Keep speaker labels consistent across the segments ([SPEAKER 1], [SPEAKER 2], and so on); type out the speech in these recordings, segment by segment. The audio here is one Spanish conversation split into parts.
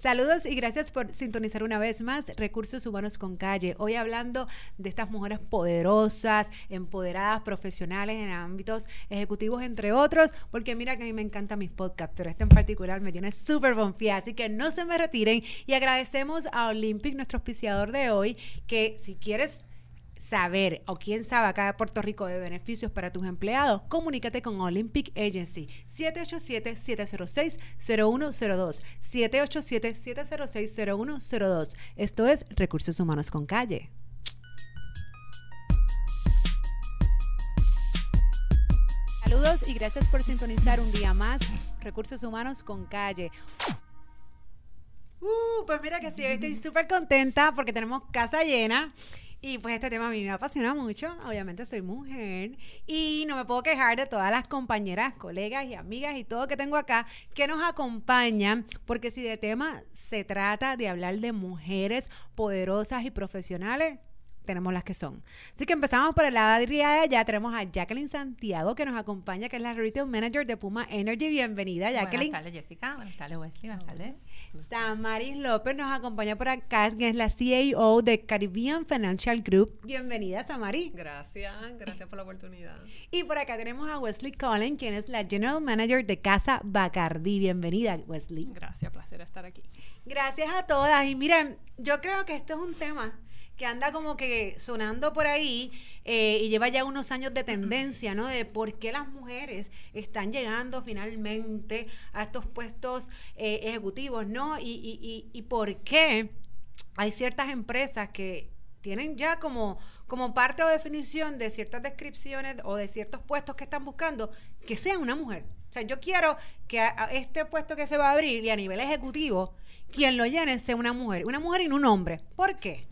[SPEAKER 1] Saludos y gracias por sintonizar una vez más Recursos Humanos con Calle. Hoy hablando de estas mujeres poderosas, empoderadas, profesionales en ámbitos ejecutivos, entre otros, porque mira que a mí me encantan mis podcasts, pero este en particular me tiene súper bonfía, así que no se me retiren y agradecemos a Olympic, nuestro auspiciador de hoy, que si quieres saber o quién sabe acá de Puerto Rico de beneficios para tus empleados, comunícate con Olympic Agency 787-706-0102. 787-706-0102. Esto es Recursos Humanos con Calle. Saludos y gracias por sintonizar un día más Recursos Humanos con Calle. Uh, pues mira que sí, estoy súper contenta porque tenemos casa llena. Y pues este tema a mí me apasiona mucho. Obviamente soy mujer y no me puedo quejar de todas las compañeras, colegas y amigas y todo que tengo acá que nos acompañan, porque si de tema se trata de hablar de mujeres poderosas y profesionales, tenemos las que son. Así que empezamos por el lado de Riada. Ya tenemos a Jacqueline Santiago que nos acompaña, que es la Retail Manager de Puma Energy. Bienvenida, Jacqueline.
[SPEAKER 2] Buenas tardes, Jessica. Buenas tardes, Wesley. Buenas tardes.
[SPEAKER 1] Samaris López nos acompaña por acá, que es la CAO de Caribbean Financial Group. Bienvenida, Samaris.
[SPEAKER 3] Gracias, gracias por la oportunidad.
[SPEAKER 1] Y por acá tenemos a Wesley Cullen, quien es la General Manager de Casa Bacardi. Bienvenida, Wesley.
[SPEAKER 3] Gracias, placer estar aquí.
[SPEAKER 1] Gracias a todas. Y miren, yo creo que esto es un tema que anda como que sonando por ahí eh, y lleva ya unos años de tendencia, ¿no? De por qué las mujeres están llegando finalmente a estos puestos eh, ejecutivos, ¿no? Y, y, y, por qué hay ciertas empresas que tienen ya como, como parte o definición de ciertas descripciones o de ciertos puestos que están buscando que sea una mujer. O sea, yo quiero que este puesto que se va a abrir y a nivel ejecutivo, quien lo llene sea una mujer, una mujer y no un hombre. ¿Por qué?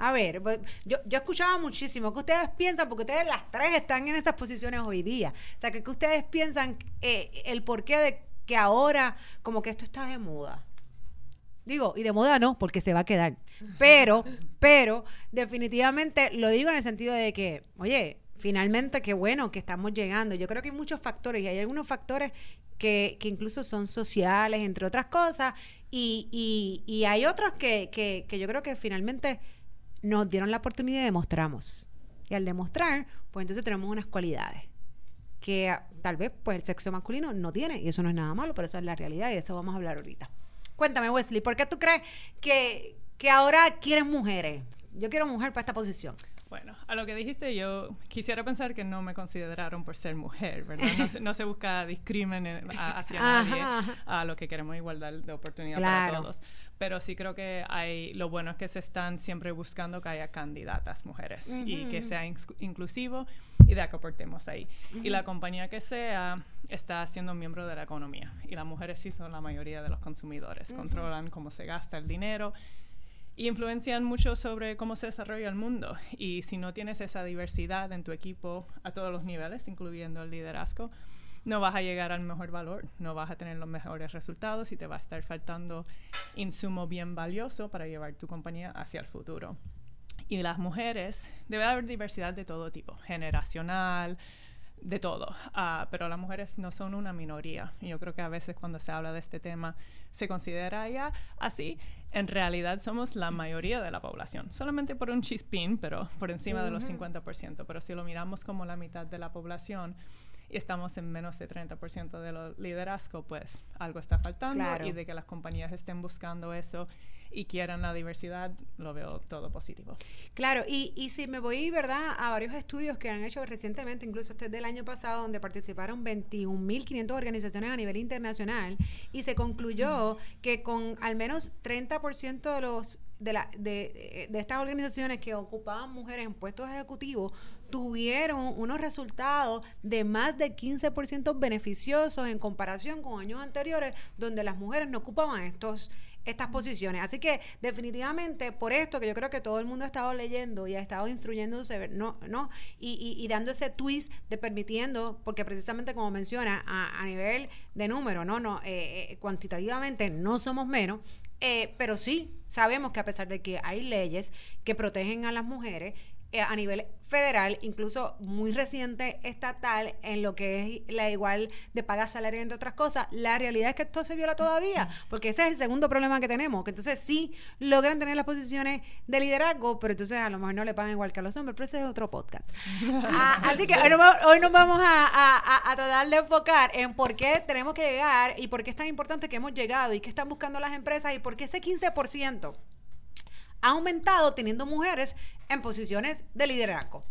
[SPEAKER 1] A ver, pues, yo, yo escuchaba muchísimo que ustedes piensan, porque ustedes las tres están en esas posiciones hoy día. O sea, que, ustedes piensan eh, el porqué de que ahora como que esto está de moda. Digo, y de moda no, porque se va a quedar. Pero, pero, definitivamente lo digo en el sentido de que, oye, finalmente qué bueno que estamos llegando. Yo creo que hay muchos factores y hay algunos factores que, que incluso son sociales, entre otras cosas, y, y, y hay otros que, que, que yo creo que finalmente nos dieron la oportunidad y demostramos. Y al demostrar, pues entonces tenemos unas cualidades que ah, tal vez pues el sexo masculino no tiene y eso no es nada malo, pero esa es la realidad y de eso vamos a hablar ahorita. Cuéntame, Wesley, ¿por qué tú crees que, que ahora quieres mujeres? Yo quiero mujer para esta posición.
[SPEAKER 3] Bueno, a lo que dijiste, yo quisiera pensar que no me consideraron por ser mujer, ¿verdad? No se, no se busca discrimen hacia nadie, a lo que queremos igualdad de oportunidad para todos. Pero sí creo que hay, lo bueno es que se están siempre buscando que haya candidatas mujeres y que sea inclusivo y de que aportemos ahí. Y la compañía que sea está siendo miembro de la economía y las mujeres sí son la mayoría de los consumidores, controlan cómo se gasta el dinero influencian mucho sobre cómo se desarrolla el mundo. Y si no tienes esa diversidad en tu equipo a todos los niveles, incluyendo el liderazgo, no vas a llegar al mejor valor, no vas a tener los mejores resultados y te va a estar faltando insumo bien valioso para llevar tu compañía hacia el futuro. Y las mujeres, debe haber diversidad de todo tipo, generacional, de todo, uh, pero las mujeres no son una minoría. Yo creo que a veces cuando se habla de este tema se considera ya así. En realidad somos la mayoría de la población, solamente por un chispín, pero por encima de los 50%. Pero si lo miramos como la mitad de la población, y estamos en menos de 30% de liderazgo, pues algo está faltando y de que las compañías estén buscando eso y quieran la diversidad, lo veo todo positivo.
[SPEAKER 1] Claro, y, y si me voy, ¿verdad?, a varios estudios que han hecho recientemente, incluso este del año pasado, donde participaron 21.500 organizaciones a nivel internacional, y se concluyó que con al menos 30% de los de, la, de, de, estas organizaciones que ocupaban mujeres en puestos ejecutivos tuvieron unos resultados de más de 15% beneficiosos en comparación con años anteriores donde las mujeres no ocupaban estos estas posiciones. Así que definitivamente por esto que yo creo que todo el mundo ha estado leyendo y ha estado instruyéndose, ¿no? ¿no? Y, y, dando ese twist de permitiendo, porque precisamente como menciona, a, a nivel de número, ¿no? no eh, eh, cuantitativamente no somos menos, eh, pero sí sabemos que a pesar de que hay leyes que protegen a las mujeres, a nivel federal, incluso muy reciente estatal, en lo que es la igual de paga salaria, entre otras cosas, la realidad es que esto se viola todavía, porque ese es el segundo problema que tenemos, que entonces sí logran tener las posiciones de liderazgo, pero entonces a lo mejor no le pagan igual que a los hombres, pero ese es otro podcast. Ah, así que hoy, nos vamos a, a, tratar de enfocar en por qué tenemos que llegar y por qué es tan importante que hemos llegado y qué están buscando las empresas y por qué ese 15% ha aumentado teniendo mujeres en posiciones de liderazgo.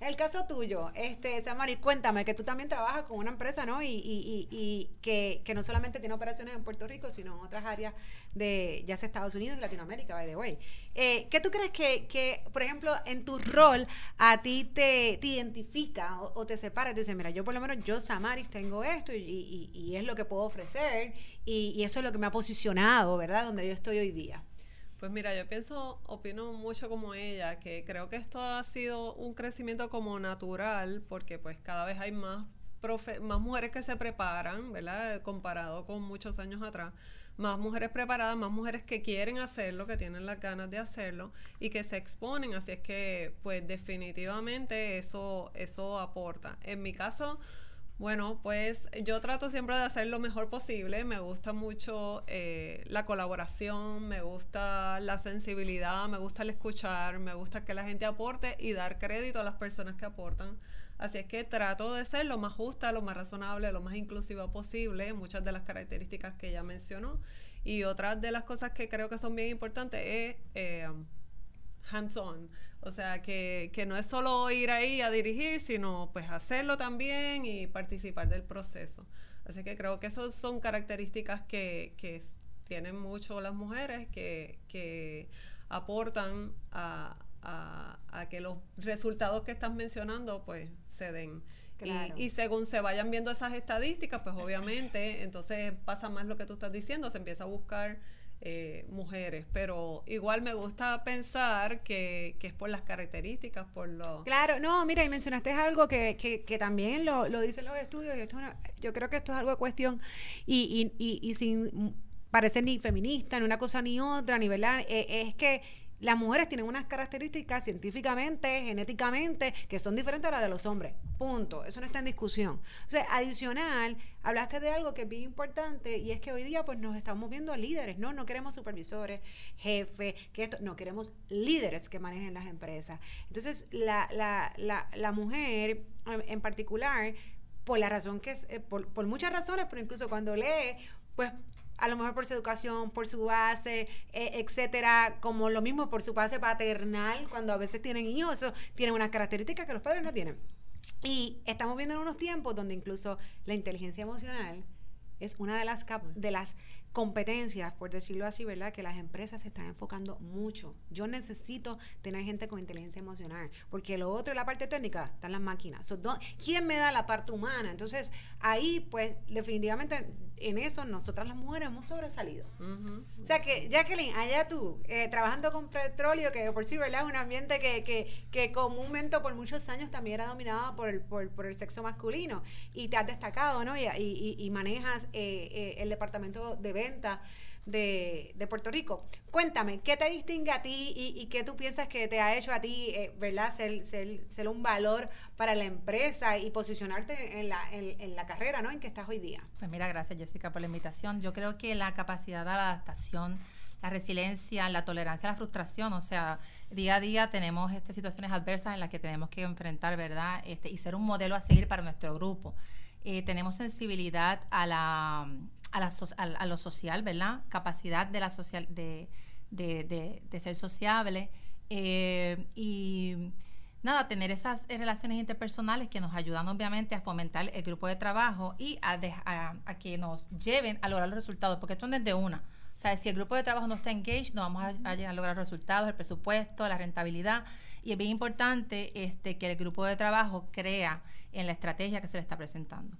[SPEAKER 1] El caso tuyo, este, Samari, cuéntame que tú también trabajas con una empresa, ¿no? Y, y, y, que, que, no solamente tiene operaciones en Puerto Rico, sino en otras áreas de, ya sea Estados Unidos y Latinoamérica, by the way. Eh, ¿Qué tú crees que, que, por ejemplo, en tu rol a ti te, te identifica o, te separa? Tú dices, mira, yo por lo menos, yo, Samaris, tengo esto y, y es lo que puedo ofrecer y eso es lo que me ha posicionado, ¿verdad? Donde yo estoy hoy día.
[SPEAKER 4] Pues mira, yo pienso, opino mucho como ella, que creo que esto ha sido un crecimiento como natural, porque pues cada vez hay más, más mujeres que se preparan, ¿verdad? Comparado con muchos años atrás. Más mujeres preparadas, más mujeres que quieren hacerlo, que tienen las ganas de hacerlo y que se exponen. Así es que, pues definitivamente eso, eso aporta. En mi caso, bueno, pues yo trato siempre de hacer lo mejor posible. Me gusta mucho eh, la colaboración, me gusta la sensibilidad, me gusta el escuchar, me gusta que la gente aporte y dar crédito a las personas que aportan. Así es que trato de ser lo más justa, lo más razonable, lo más inclusiva posible, muchas de las características que ella mencionó. Y otras de las cosas que creo que son bien importantes es eh, hands-on. O sea, que, que, no es solo ir ahí a dirigir, sino pues hacerlo también y participar del proceso. Así que creo que esas son características que, que tienen mucho las mujeres, que, que aportan a, a, a, que los resultados que estás mencionando pues se den. Y, y, según se vayan viendo esas estadísticas, pues obviamente entonces pasa más lo que tú estás diciendo, se empieza a buscar eh, mujeres, pero igual me gusta pensar que, es por las características, por lo...
[SPEAKER 1] Claro, no, mira, y mencionaste algo que, que, también lo, lo, dicen los estudios, y esto yo creo que esto es algo de cuestión, y, y, y, sin parecer ni feminista, ni una cosa ni otra, ni verdad, eh, es que las mujeres tienen unas características científicamente, genéticamente, que son diferentes a las de los hombres. Punto. Eso no está en discusión. O sea, adicional, hablaste de algo que es bien importante y es que hoy día pues nos estamos viendo líderes, ¿no? No queremos supervisores, jefes, que esto, no, queremos líderes que manejen las empresas. Entonces, la, la, la, la mujer en particular, por la razón que es, eh, por, por muchas razones, pero incluso cuando lee, pues a lo mejor por su educación, por su base, eh, etcétera, como lo mismo por su base paternal, cuando a veces tienen hijos, eso tiene unas características que los padres no tienen. Y estamos viendo en unos tiempos donde incluso la inteligencia emocional es una de las, de las competencias, por decirlo así, ¿verdad? Que las empresas se están enfocando mucho. Yo necesito tener gente con inteligencia emocional, porque lo otro, la parte técnica, están las máquinas. ¿Quién me da la parte humana? Entonces, ahí, pues, definitivamente, en eso, nosotras las mujeres hemos sobresalido. O sea que, Jacqueline, allá tú, eh, trabajando con petróleo, que por sí, ¿verdad? Es un ambiente que, que, que, comúnmente por muchos años también era dominado por el, por, por el sexo masculino, y te has destacado, ¿no? Y, y, y manejas eh, eh, el departamento de de, Puerto Rico. Cuéntame, ¿qué te distingue a ti y, qué tú piensas que te ha hecho a ti, eh, ¿verdad? Ser, ser, un valor para la empresa y posicionarte en la, en, la carrera, ¿no? En que estás hoy día.
[SPEAKER 2] Pues mira, gracias Jessica por la invitación. Yo creo que la capacidad de adaptación, la resiliencia, la tolerancia a la frustración, o sea, día a día tenemos este, situaciones adversas en las que tenemos que enfrentar, ¿verdad? Este, y ser un modelo a seguir para nuestro grupo. Eh, tenemos sensibilidad a la a, la a, lo social, ¿verdad? Capacidad de, la social, de, de, de, ser sociable eh, y nada, tener esas relaciones interpersonales que nos ayudan obviamente a fomentar el grupo de trabajo y a, a, que nos lleven a lograr los resultados, porque esto no es de una. O sea, si el grupo de trabajo no está engaged, no vamos a, a lograr resultados, el presupuesto, la rentabilidad. Y es bien importante este, que el grupo de trabajo crea en la estrategia que se le está presentando.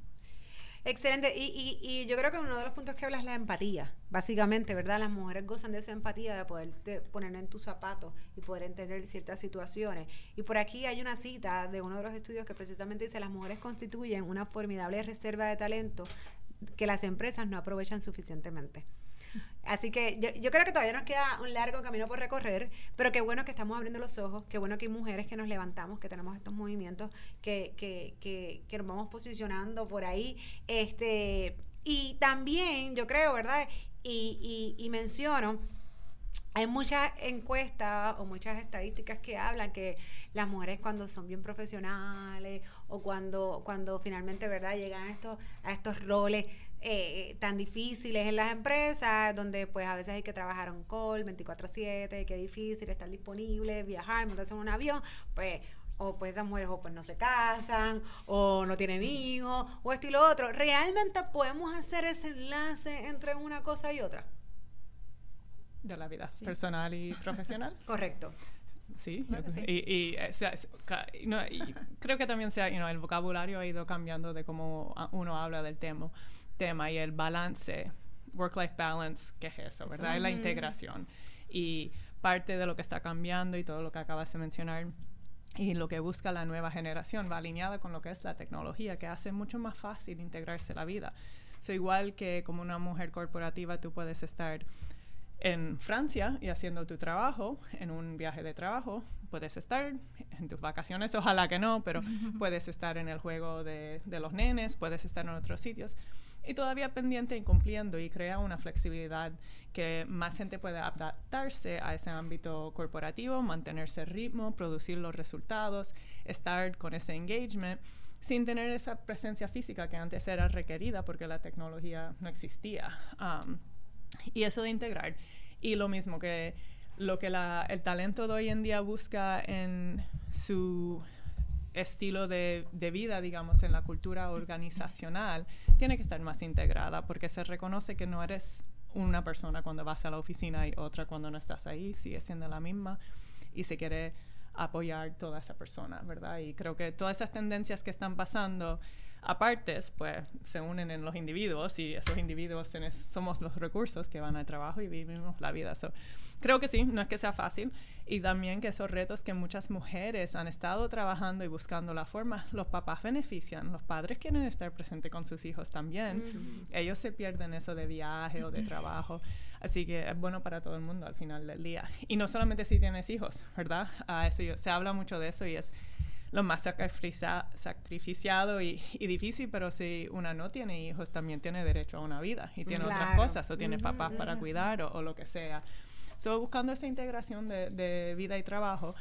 [SPEAKER 1] Excelente. Y, y, yo creo que uno de los puntos que hablas es la empatía, básicamente, ¿verdad? Las mujeres gozan de esa empatía, de poder poner en tus zapatos y poder entender ciertas situaciones. Y por aquí hay una cita de uno de los estudios que precisamente dice, las mujeres constituyen una formidable reserva de talento que las empresas no aprovechan suficientemente. Así que yo, yo, creo que todavía nos queda un largo camino por recorrer, pero qué bueno que estamos abriendo los ojos, qué bueno que hay mujeres que nos levantamos, que tenemos estos movimientos, que, que, que, que nos vamos posicionando por ahí. Este, y también, yo creo, ¿verdad? Y, y, y menciono hay muchas encuestas o muchas estadísticas que hablan que las mujeres cuando son bien profesionales o cuando, cuando finalmente verdad llegan a estos, a estos roles eh, tan difíciles en las empresas, donde pues a veces hay que trabajar en call 24/7, que difícil estar disponible, viajar, montarse en un avión, pues o pues esas mujeres o pues no se casan, o no tienen hijos, o esto y lo otro. ¿Realmente podemos hacer ese enlace entre una cosa y otra?
[SPEAKER 3] de la vida personal y profesional.
[SPEAKER 1] Correcto.
[SPEAKER 3] Sí, Y, eh, y, creo que también sea, el vocabulario ha ido cambiando de cómo uno habla del tema, tema y el balance, work-life balance, ¿qué es eso, verdad? Es la integración. Y parte de lo que está cambiando y todo lo que acabas de mencionar y lo que busca la nueva generación va alineada con lo que es la tecnología, que hace mucho más fácil integrarse la vida. So, igual que como una mujer corporativa, tú puedes estar en Francia y haciendo tu trabajo, en un viaje de trabajo, puedes estar en tus vacaciones, ojalá que no, pero puedes estar en el juego de, de, los nenes, puedes estar en otros sitios. Y todavía pendiente y cumpliendo y crea una flexibilidad que más gente puede adaptarse a ese ámbito corporativo, mantenerse el ritmo, producir los resultados, estar con ese engagement sin tener esa presencia física que antes era requerida porque la tecnología no existía. Um, y eso de integrar. Y lo mismo que lo que el talento de hoy en día busca en su estilo de, de, vida, digamos, en la cultura organizacional, tiene que estar más integrada porque se reconoce que no eres una persona cuando vas a la oficina y otra cuando no estás ahí, sigue siendo la misma y se quiere apoyar toda esa persona, ¿verdad? Y creo que todas esas tendencias que están pasando apartes, pues se unen en los individuos y esos individuos somos los recursos que van al trabajo y vivimos la vida. creo que sí, no es que sea fácil y también que esos retos que muchas mujeres han estado trabajando y buscando la forma, los papás benefician, los padres quieren estar presentes con sus hijos también, ellos se pierden eso de viaje o de trabajo, así que es bueno para todo el mundo al final del día. Y no solamente si tienes hijos, ¿verdad? A eso se habla mucho de eso y es lo más sacrificado y, difícil, pero si una no tiene hijos, también tiene derecho a una vida y tiene otras cosas, o tiene papás para cuidar o, lo que sea. So, buscando esa integración de, de, vida y trabajo,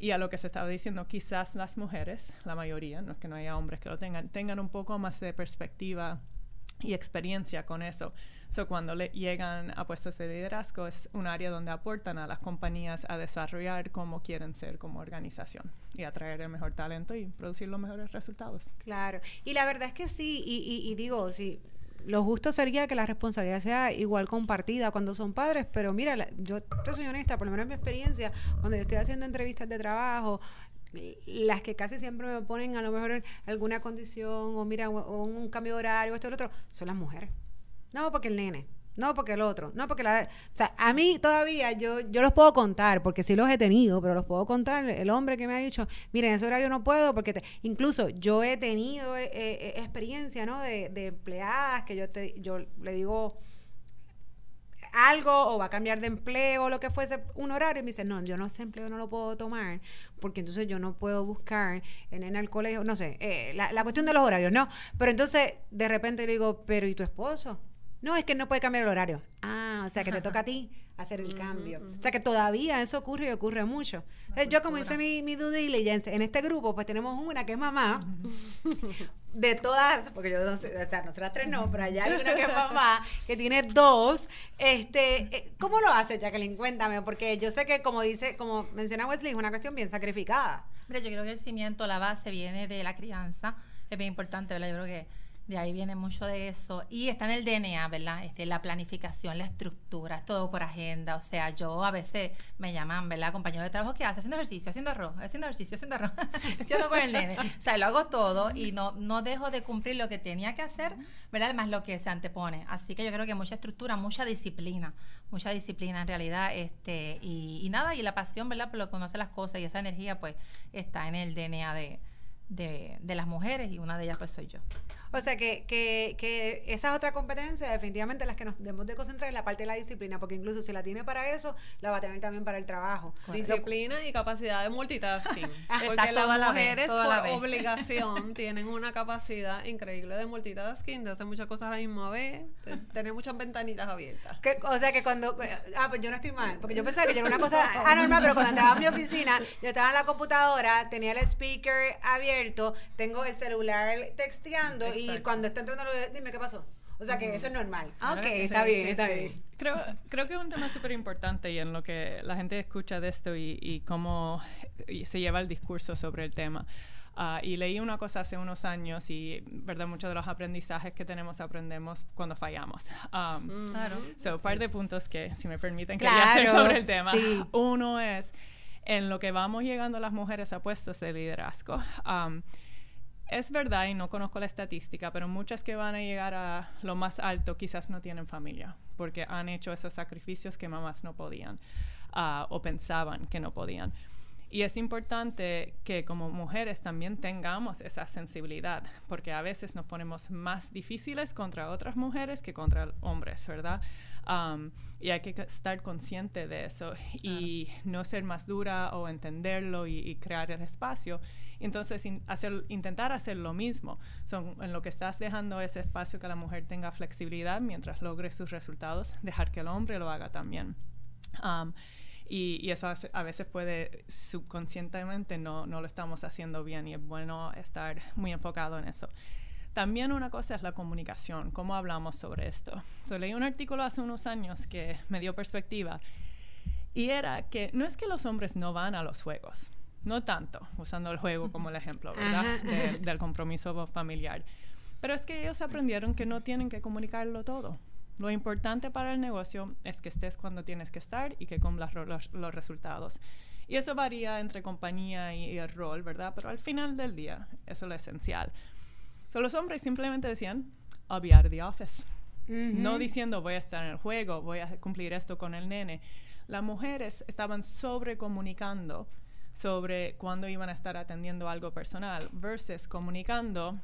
[SPEAKER 3] y a lo que se estaba diciendo, quizás las mujeres, la mayoría, no es que no haya hombres que lo tengan, tengan un poco más de perspectiva y experiencia con eso. So, cuando le llegan a puestos de liderazgo es un área donde aportan a las compañías a desarrollar cómo quieren ser como organización y atraer el mejor talento y producir los mejores resultados.
[SPEAKER 1] Claro, y la verdad es que sí, y, digo, sí, lo justo sería que la responsabilidad sea igual compartida cuando son padres, pero mira, yo te soy honesta, por lo menos en mi experiencia, cuando yo estoy haciendo entrevistas de trabajo, las que casi siempre me ponen a lo mejor alguna condición o mira o un cambio de horario, esto lo otro, son las mujeres. No, porque el nene. No, porque el otro. No, porque la... O sea, a mí todavía yo, yo los puedo contar, porque sí los he tenido, pero los puedo contar. El hombre que me ha dicho, miren, ese horario no puedo, porque incluso yo he tenido eh, eh, experiencia, ¿no? De, de empleadas que yo, te, yo le digo algo o va a cambiar de empleo o lo que fuese, un horario, y me dice, no, yo no ese empleo no lo puedo tomar porque entonces yo no puedo buscar en, en el colegio, no sé, eh, la, la, cuestión de los horarios, ¿no? Pero entonces de repente le digo, pero ¿y tu esposo? No, es que no puede cambiar el horario. Ah, o sea que te toca a ti hacer el cambio. O sea que todavía eso ocurre y ocurre mucho. yo como hice mi, mi due diligence en este grupo, pues tenemos una que es mamá, de todas, porque yo no sé, o sea, nosotras tres no, pero allá hay una que es mamá, que tiene dos. Este, eh, ¿Cómo lo hace, Jacqueline? Cuéntame, porque yo sé que como dice, como menciona Wesley, es una cuestión bien sacrificada.
[SPEAKER 2] Mira, yo creo que el cimiento, la base viene de la crianza, es bien importante, ¿verdad? Yo creo que de ahí viene mucho de eso. Y está en el DNA, ¿verdad? Este, la planificación, la estructura, todo por agenda. O sea, yo a veces me llaman, ¿verdad? Compañeros de trabajo que hace haciendo ejercicio, haciendo arroz, haciendo ejercicio, haciendo arroz, haciendo con el nene. O sea, lo hago todo y no, no dejo de cumplir lo que tenía que hacer, ¿verdad? Más lo que se antepone. Así que yo creo que mucha estructura, mucha disciplina, mucha disciplina en realidad. este Y, y nada, y la pasión, ¿verdad? Por lo que conoce las cosas y esa energía, pues, está en el DNA de de, de las mujeres y una de ellas pues soy yo.
[SPEAKER 1] O sea que, que, que esa es otra competencia, definitivamente las que nos debemos de concentrar en la parte de la disciplina, porque incluso si la tiene para eso, la va a tener también para el trabajo.
[SPEAKER 4] Disciplina y capacidad de multitasking. porque las mujeres por obligación tienen una capacidad increíble de multitasking, de hacer muchas cosas a la misma vez, de tener muchas ventanitas abiertas.
[SPEAKER 1] o sea que cuando, ah, pues yo no estoy mal, porque yo pensaba que yo era una cosa anormal, pero cuando entraba a mi oficina, yo estaba en la computadora, tenía el speaker abierto, tengo el celular texteando y y cuando está entrando, dime qué pasó. O sea que eso es normal. Ah, ok, está bien, está bien.
[SPEAKER 3] Creo, creo que es un tema súper importante y en lo que la gente escucha de esto y, y cómo se lleva el discurso sobre el tema. Ah, y leí una cosa hace unos años y, ¿verdad? Muchos de los aprendizajes que tenemos aprendemos cuando fallamos. Um, claro. So, un par de puntos que, si me permiten, quería hacer sobre el tema. Uno es en lo que vamos llegando las mujeres a puestos de liderazgo. Um, es verdad, y no conozco la estadística, pero muchas que van a llegar a lo más alto quizás no tienen familia, porque han hecho esos sacrificios que mamás no podían uh, o pensaban que no podían. Y es importante que como mujeres también tengamos esa sensibilidad, porque a veces nos ponemos más difíciles contra otras mujeres que contra hombres, ¿verdad? Um, y hay que estar consciente de eso y no ser más dura o entenderlo y, crear el espacio. Entonces, hacer, intentar hacer lo mismo. Son, en lo que estás dejando ese espacio que la mujer tenga flexibilidad mientras logre sus resultados, dejar que el hombre lo haga también. Um, y, eso a veces puede subconscientemente no, no lo estamos haciendo bien y es bueno estar muy enfocado en eso. También una cosa es la comunicación, cómo hablamos sobre esto. So, leí un artículo hace unos años que me dio perspectiva y era que no es que los hombres no van a los juegos, no tanto, usando el juego como el ejemplo, ¿verdad? del compromiso familiar. Pero es que ellos aprendieron que no tienen que comunicarlo todo. Lo importante para el negocio es que estés cuando tienes que estar y que cumplas los, los resultados. Y eso varía entre compañía y, el rol, ¿verdad? Pero al final del día, eso es lo esencial. So, los hombres simplemente decían, I'll be out of the office. No diciendo, voy a estar en el juego, voy a cumplir esto con el nene. Las mujeres estaban sobrecomunicando sobre cuándo iban a estar atendiendo algo personal versus comunicando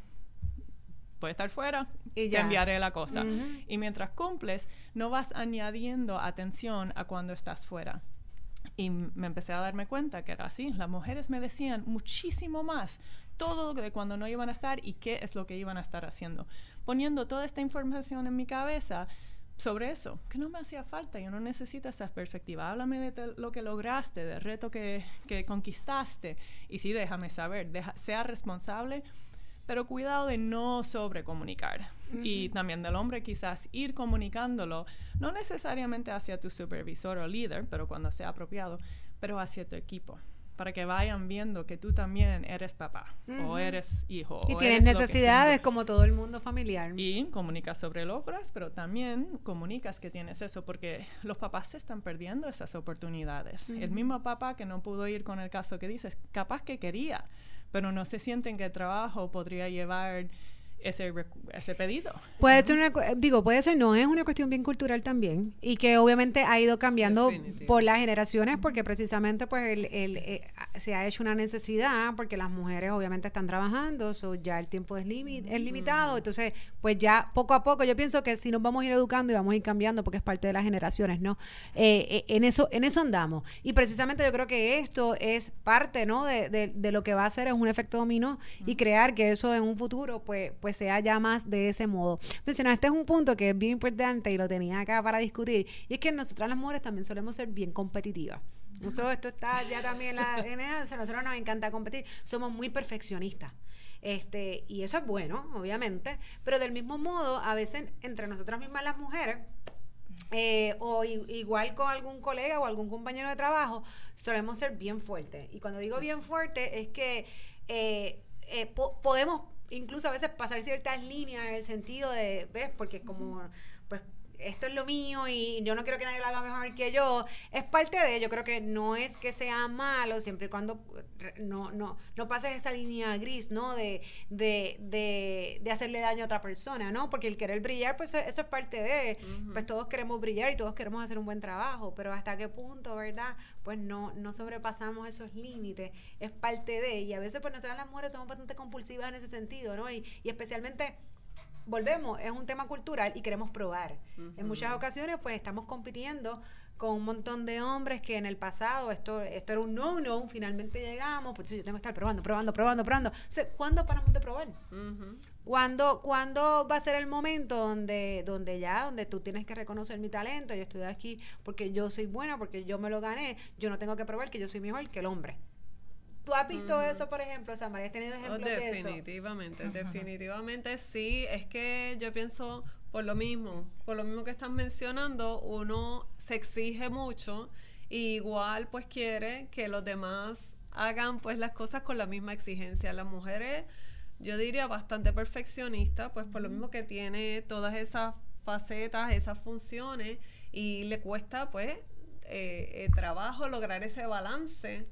[SPEAKER 3] puede estar fuera, y ya. enviaré la cosa. Y mientras cumples, no vas añadiendo atención a cuando estás fuera. Y me empecé a darme cuenta que era así. Las mujeres me decían muchísimo más todo de cuando no iban a estar y qué es lo que iban a estar haciendo. Poniendo toda esta información en mi cabeza sobre eso, que no me hacía falta, yo no necesito esa perspectiva. Háblame de lo que lograste, del reto que, que conquistaste. Y sí, déjame saber, deja, sea responsable pero cuidado de no sobrecomunicar. Y también del hombre quizás ir comunicándolo, no necesariamente hacia tu supervisor o líder, pero cuando sea apropiado, pero hacia tu equipo para que vayan viendo que tú también eres papá o eres hijo.
[SPEAKER 1] Y tienes necesidades como todo el mundo familiar.
[SPEAKER 3] Y comunicas sobre logros, pero también comunicas que tienes eso, porque los papás se están perdiendo esas oportunidades. El mismo papá que no pudo ir con el caso que dices, capaz que quería, pero no se sienten que el trabajo podría llevar ese, ese pedido.
[SPEAKER 1] Puede ser una, digo, puede ser, no, es una cuestión bien cultural también y que obviamente ha ido cambiando por las generaciones porque precisamente pues el, el, eh, se ha hecho una necesidad porque las mujeres obviamente están trabajando, so ya el tiempo es, es limitado, entonces pues ya poco a poco yo pienso que si nos vamos a ir educando y vamos a ir cambiando porque es parte de las generaciones, ¿no? Eh, eh, en, eso, en eso andamos y precisamente yo creo que esto es parte, ¿no? De, de, lo que va a hacer es un efecto dominó y crear que eso en un futuro pues, pues sea ya más de ese modo. Mencionaste este es un punto que es bien importante y lo tenía acá para discutir y es que nosotras las mujeres también solemos ser bien competitivas. Nosotros, esto está ya también la a nosotros nos encanta competir, somos muy perfeccionistas. Este, y eso es bueno, obviamente, pero del mismo modo, a veces entre nosotras mismas las mujeres, eh, o igual con algún colega o algún compañero de trabajo, solemos ser bien fuertes. Y cuando digo bien fuerte es que eh, eh, podemos incluso a veces pasar ciertas líneas en el sentido de, ¿ves? Porque como, esto es lo mío y yo no quiero que nadie lo haga mejor que yo, es parte de, yo creo que no es que sea malo, siempre y cuando no, no, no pases esa línea gris, ¿no? De, de, de, de hacerle daño a otra persona, ¿no? Porque el querer brillar, pues eso es parte de, pues todos queremos brillar y todos queremos hacer un buen trabajo, pero hasta qué punto, ¿verdad? Pues no, no sobrepasamos esos límites, es parte de, y a veces pues nosotras las mujeres somos bastante compulsivas en ese sentido, ¿no? Y, y especialmente volvemos, es un tema cultural y queremos probar. En muchas ocasiones, pues estamos compitiendo con un montón de hombres que en el pasado esto, esto era un no-no, finalmente llegamos, pues yo tengo que estar probando, probando, probando, probando. O sea, ¿cuándo paramos de probar? ¿Cuándo, ¿Cuándo, va a ser el momento donde, donde ya, donde tú tienes que reconocer mi talento? Yo estoy aquí porque yo soy buena, porque yo me lo gané, yo no tengo que probar que yo soy mejor que el hombre. ¿Tú has visto eso, por ejemplo, Samara? ¿Has tenido ejemplos
[SPEAKER 4] de eso? Definitivamente, definitivamente sí. Es que yo pienso por lo mismo, por lo mismo que están mencionando, uno se exige mucho y igual pues quiere que los demás hagan pues las cosas con la misma exigencia. Las mujeres, yo diría bastante perfeccionista, pues por lo mismo que tiene todas esas facetas, esas funciones y le cuesta pues eh, trabajo lograr ese balance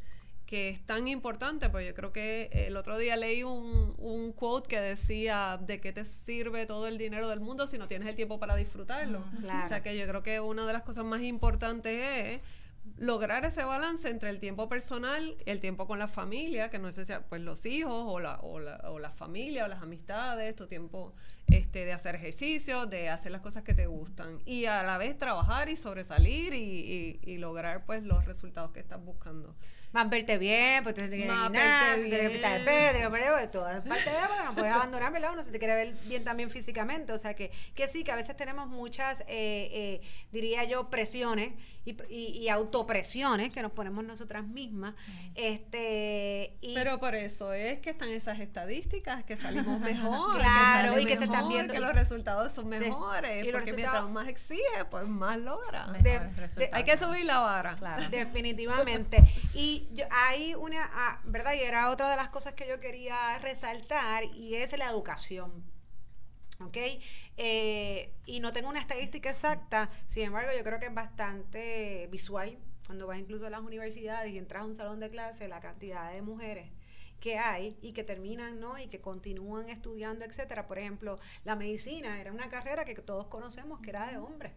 [SPEAKER 4] que es tan importante, pues yo creo que el otro día leí un, un, quote que decía de qué te sirve todo el dinero del mundo si no tienes el tiempo para disfrutarlo. O sea que yo creo que una de las cosas más importantes es lograr ese balance entre el tiempo personal, el tiempo con la familia, que no sé si pues los hijos o la, o la, o la familia o las amistades, tu tiempo este, de hacer ejercicio, de hacer las cosas que te gustan y a la vez trabajar y sobresalir y, y, y lograr pues los resultados que estás buscando
[SPEAKER 1] más verte bien, pues te tienes que tienes que pintar el pelo, tienes que poner todo. Es parte de porque no puedes abandonar, ¿verdad? Uno se te quiere ver bien también físicamente. O sea que, que sí, que a veces tenemos muchas, eh, eh, diría yo, presiones y, y, autopresiones que nos ponemos nosotras mismas. este y
[SPEAKER 4] Pero por eso es que están esas estadísticas, que salimos mejor.
[SPEAKER 1] claro, y que se están viendo.
[SPEAKER 4] Que los resultados son mejores. Y porque mientras más exige, pues más logra. hay que subir la vara.
[SPEAKER 1] Claro. Definitivamente. y hay una, ah, ¿verdad? Y era otra de las cosas que yo quería resaltar y es la educación. ¿Ok? Eh, y no tengo una estadística exacta, sin embargo, yo creo que es bastante visual cuando vas incluso a las universidades y entras a un salón de clase, la cantidad de mujeres que hay y que terminan, ¿no? Y que continúan estudiando, etcétera. Por ejemplo, la medicina era una carrera que todos conocemos que era de hombres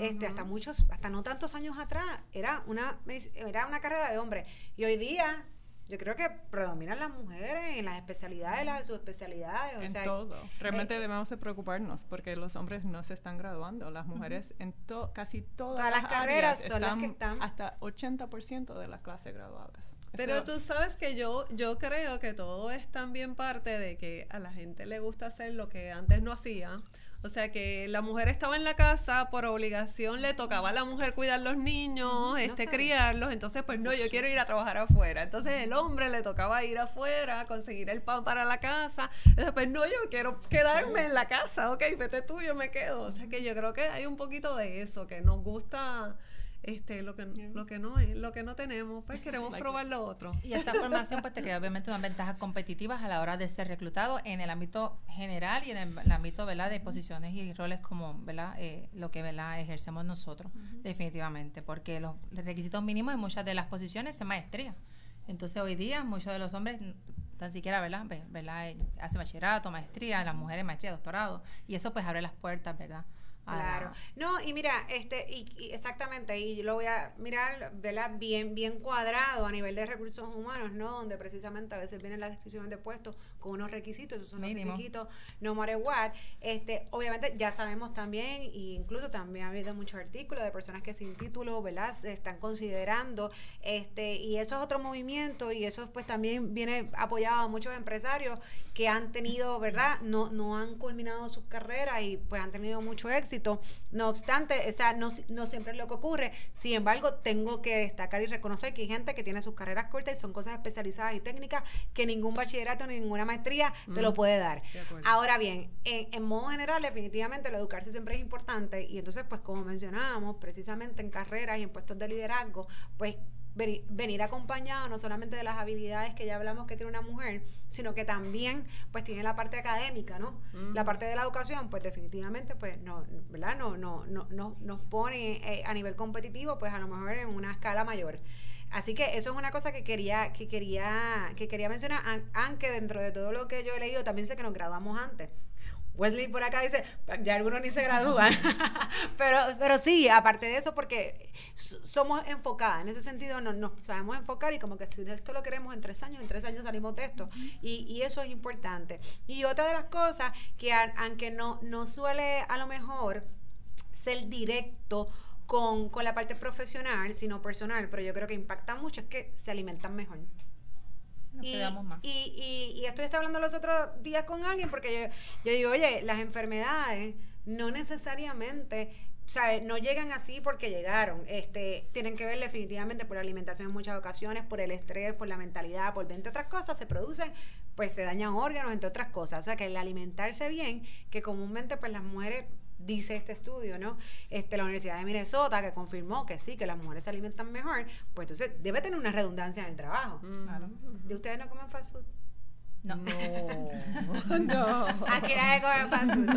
[SPEAKER 1] este, hasta muchos, hasta no tantos años atrás, era una, era una carrera de hombres. Y hoy día, yo creo que predominan las mujeres en las especialidades, las subespecialidades.
[SPEAKER 3] en todo. Realmente eh, debemos de preocuparnos porque los hombres no se están graduando. Las mujeres en casi todas, las, carreras son las que están. Hasta 80% de las clases graduadas.
[SPEAKER 4] Pero tú sabes que yo, yo creo que todo es también parte de que a la gente le gusta hacer lo que antes no hacía. O sea que la mujer estaba en la casa, por obligación le tocaba a la mujer cuidar los niños, este criarlos, entonces pues no, yo quiero ir a trabajar afuera. Entonces el hombre le tocaba ir afuera, conseguir el pan para la casa. Entonces pues no, yo quiero quedarme en la casa, ok, vete tú, yo me quedo. O sea que yo creo que hay un poquito de eso, que nos gusta este lo que lo que no es lo que no tenemos pues queremos probar lo otro
[SPEAKER 2] y esa formación pues te crea obviamente unas ventajas competitivas a la hora de ser reclutado en el ámbito general y en el, ámbito ¿verdad? de posiciones y roles como ¿verdad? Eh, lo que ¿verdad? ejercemos nosotros definitivamente porque los requisitos mínimos en muchas de las posiciones es maestría entonces hoy día muchos de los hombres tan siquiera, ¿verdad? ¿verdad? Eh, hace bachillerato, maestría, las mujeres maestría, doctorado, y eso pues abre las puertas, ¿verdad?
[SPEAKER 1] Claro. No, y mira, este, y, exactamente, y yo lo voy a mirar, ¿verdad? Bien, bien cuadrado a nivel de recursos humanos, ¿no? Donde precisamente a veces vienen las descripciones de puestos con unos requisitos, esos son los requisitos, no matter what. Este, obviamente ya sabemos también, e incluso también ha habido muchos artículos de personas que sin título, ¿verdad? Se están considerando, este, y eso es otro movimiento, y eso pues también viene apoyado a muchos empresarios que han tenido, ¿verdad? No, no han culminado sus carreras y pues han tenido mucho éxito no obstante, esa no, no siempre es lo que ocurre. Sin embargo, tengo que destacar y reconocer que hay gente que tiene sus carreras cortas y son cosas especializadas y técnicas que ningún bachillerato ni ninguna maestría te lo puede dar. Ahora bien, en, en, modo general, definitivamente el educarse siempre es importante y entonces, pues como mencionábamos, precisamente en carreras y en puestos de liderazgo, pues venir, acompañado no solamente de las habilidades que ya hablamos que tiene una mujer, sino que también pues tiene la parte académica, ¿no? La parte de la educación, pues definitivamente pues no, ¿verdad? No, no, no, no nos pone eh, a nivel competitivo pues a lo mejor en una escala mayor. Así que eso es una cosa que quería, que quería, que quería mencionar, aunque dentro de todo lo que yo he leído también sé que nos graduamos antes. Wesley por acá dice, ya algunos ni se gradúan. pero, pero sí, aparte de eso, porque somos enfocadas. En ese sentido, nos, nos, sabemos enfocar y como que si esto lo queremos en tres años, en tres años salimos de esto. Y, y eso es importante. Y otra de las cosas que, aunque no, no suele a lo mejor ser directo con, con la parte profesional, sino personal, pero yo creo que impacta mucho, es que se alimentan mejor y, Y, y, esto está hablando los otros días con alguien porque yo, digo, oye, las enfermedades no necesariamente ¿sabes? No llegan así porque llegaron. Este, tienen que ver definitivamente por la alimentación en muchas ocasiones, por el estrés, por la mentalidad, por 20 otras cosas, se producen, pues se dañan órganos, entre otras cosas. O sea, que el alimentarse bien, que comúnmente pues las mujeres dice este estudio, ¿no? Este, la Universidad de Minnesota, que confirmó que sí, que las mujeres se alimentan mejor, pues entonces debe tener una redundancia en el trabajo. Claro. ¿De ustedes no comen fast food?
[SPEAKER 2] No.
[SPEAKER 1] No. Aquí nadie come fast food.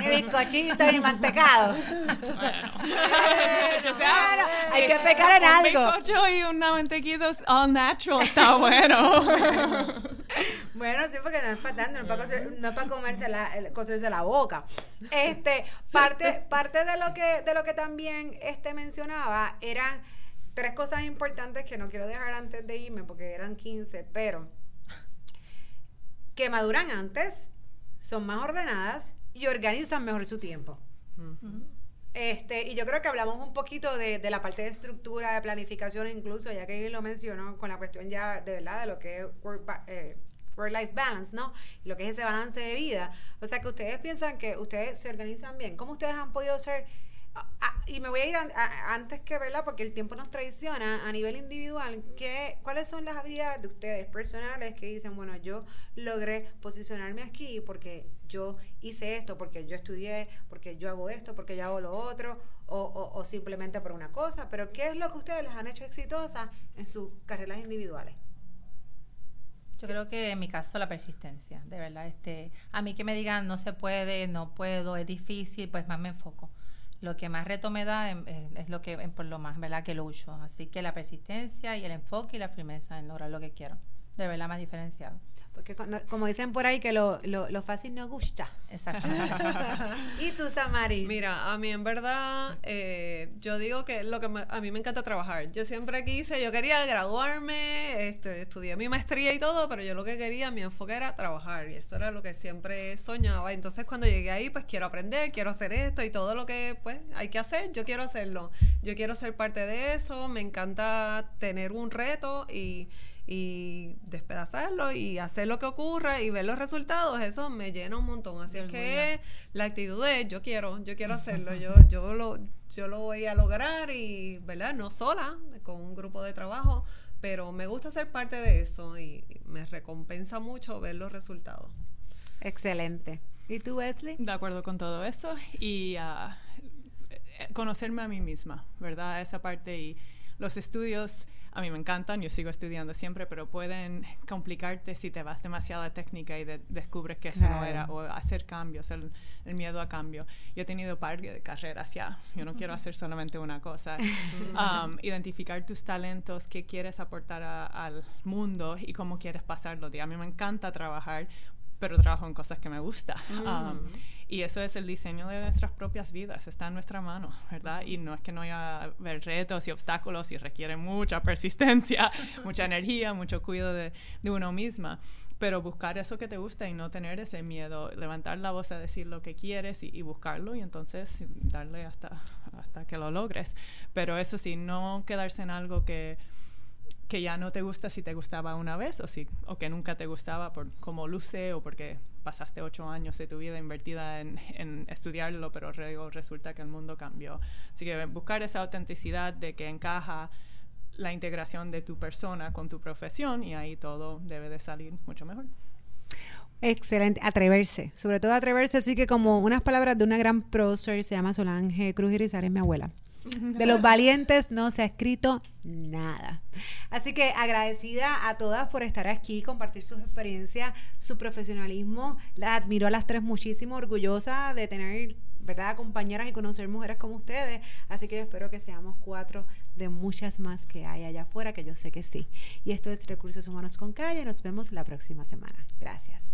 [SPEAKER 1] Ni bizcochito ni mantecado. Bueno. hay que pecar en algo.
[SPEAKER 3] Un bizcocho y una mantequilla all natural está bueno.
[SPEAKER 1] bueno, sí, porque no es para tanto, no es para, comerse la, cocerse la boca. Este, parte, parte de lo que, de lo que también este mencionaba eran tres cosas importantes que no quiero dejar antes de irme porque eran 15, pero que maduran antes, son más ordenadas y organizan mejor su tiempo. Este, y yo creo que hablamos un poquito de, la parte de estructura, de planificación, incluso, ya que lo mencionó, con la cuestión ya de verdad de lo que es eh, work-life balance, ¿no? Lo que es ese balance de vida. O sea, que ustedes piensan que ustedes se organizan bien. ¿Cómo ustedes han podido ser y me voy a ir antes que, ¿verdad? Porque el tiempo nos traiciona a nivel individual. ¿qué, ¿Cuáles son las habilidades de ustedes personales que dicen, bueno, yo logré posicionarme aquí porque yo hice esto, porque yo estudié, porque yo hago esto, porque yo hago lo otro, o, o, simplemente por una cosa? Pero ¿qué es lo que ustedes les han hecho exitosas en sus carreras individuales?
[SPEAKER 2] Yo creo que en mi caso la persistencia, de verdad. Este, a mí que me digan no se puede, no puedo, es difícil, pues más me enfoco lo que más reto me da es lo que por lo más verdad que lucho así que la persistencia y el enfoque y la firmeza en lograr lo que quiero de verdad más diferenciado
[SPEAKER 1] porque como dicen por ahí que lo, lo, fácil no gusta.
[SPEAKER 2] Exacto.
[SPEAKER 1] ¿Y tú, Samari?
[SPEAKER 4] Mira, a mí en verdad, eh, yo digo que lo que a mí me encanta trabajar. Yo siempre quise, yo quería graduarme, este, estudié mi maestría y todo, pero yo lo que quería, mi enfoque era trabajar. Y eso era lo que siempre soñaba. Entonces cuando llegué ahí, pues quiero aprender, quiero hacer esto y todo lo que pues hay que hacer, yo quiero hacerlo. Yo quiero ser parte de eso, me encanta tener un reto y y despedazarlo y hacer lo que ocurra y ver los resultados, eso me llena un montón. Así es que la actitud es yo quiero, yo quiero hacerlo, yo, yo lo, yo lo voy a lograr y, ¿verdad? No sola, con un grupo de trabajo, pero me gusta ser parte de eso y me recompensa mucho ver los resultados.
[SPEAKER 1] Excelente. ¿Y tú, Wesley?
[SPEAKER 3] De acuerdo con todo eso y uh, conocerme a mí misma, ¿verdad? Esa parte y los estudios a mí me encantan, yo sigo estudiando siempre, pero pueden complicarte si te vas demasiado a técnica y descubres que eso no era, o hacer cambios, el, miedo a cambio. Yo he tenido par de carreras ya, yo no quiero hacer solamente una cosa. Um, identificar tus talentos, qué quieres aportar al mundo y cómo quieres pasarlo. A mí me encanta trabajar, pero trabajo en cosas que me gustan. Um, y eso es el diseño de nuestras propias vidas, está en nuestra mano, ¿verdad? Y no es que no haya retos y obstáculos y requiere mucha persistencia, mucha energía, mucho cuidado de, de uno misma pero buscar eso que te gusta y no tener ese miedo, levantar la voz a decir lo que quieres y, y, buscarlo y entonces darle hasta, hasta que lo logres. Pero eso sí, no quedarse en algo que, que ya no te gusta si te gustaba una vez o, si, o que nunca te gustaba por cómo luce o porque pasaste ocho años de tu vida invertida en, en, estudiarlo, pero luego resulta que el mundo cambió. Así que buscar esa autenticidad de que encaja la integración de tu persona con tu profesión y ahí todo debe de salir mucho mejor.
[SPEAKER 1] Excelente, atreverse, sobre todo atreverse, así que como unas palabras de una gran prócer, se llama Solange Cruz Irizar, es mi abuela. De los valientes no se ha escrito nada. Así que agradecida a todas por estar aquí, compartir sus experiencias, su profesionalismo. Las admiro a las tres muchísimo, orgullosa de tener ¿verdad? compañeras y conocer mujeres como ustedes. Así que yo espero que seamos cuatro de muchas más que hay allá afuera, que yo sé que sí. Y esto es Recursos Humanos con Calle. Nos vemos la próxima semana. Gracias.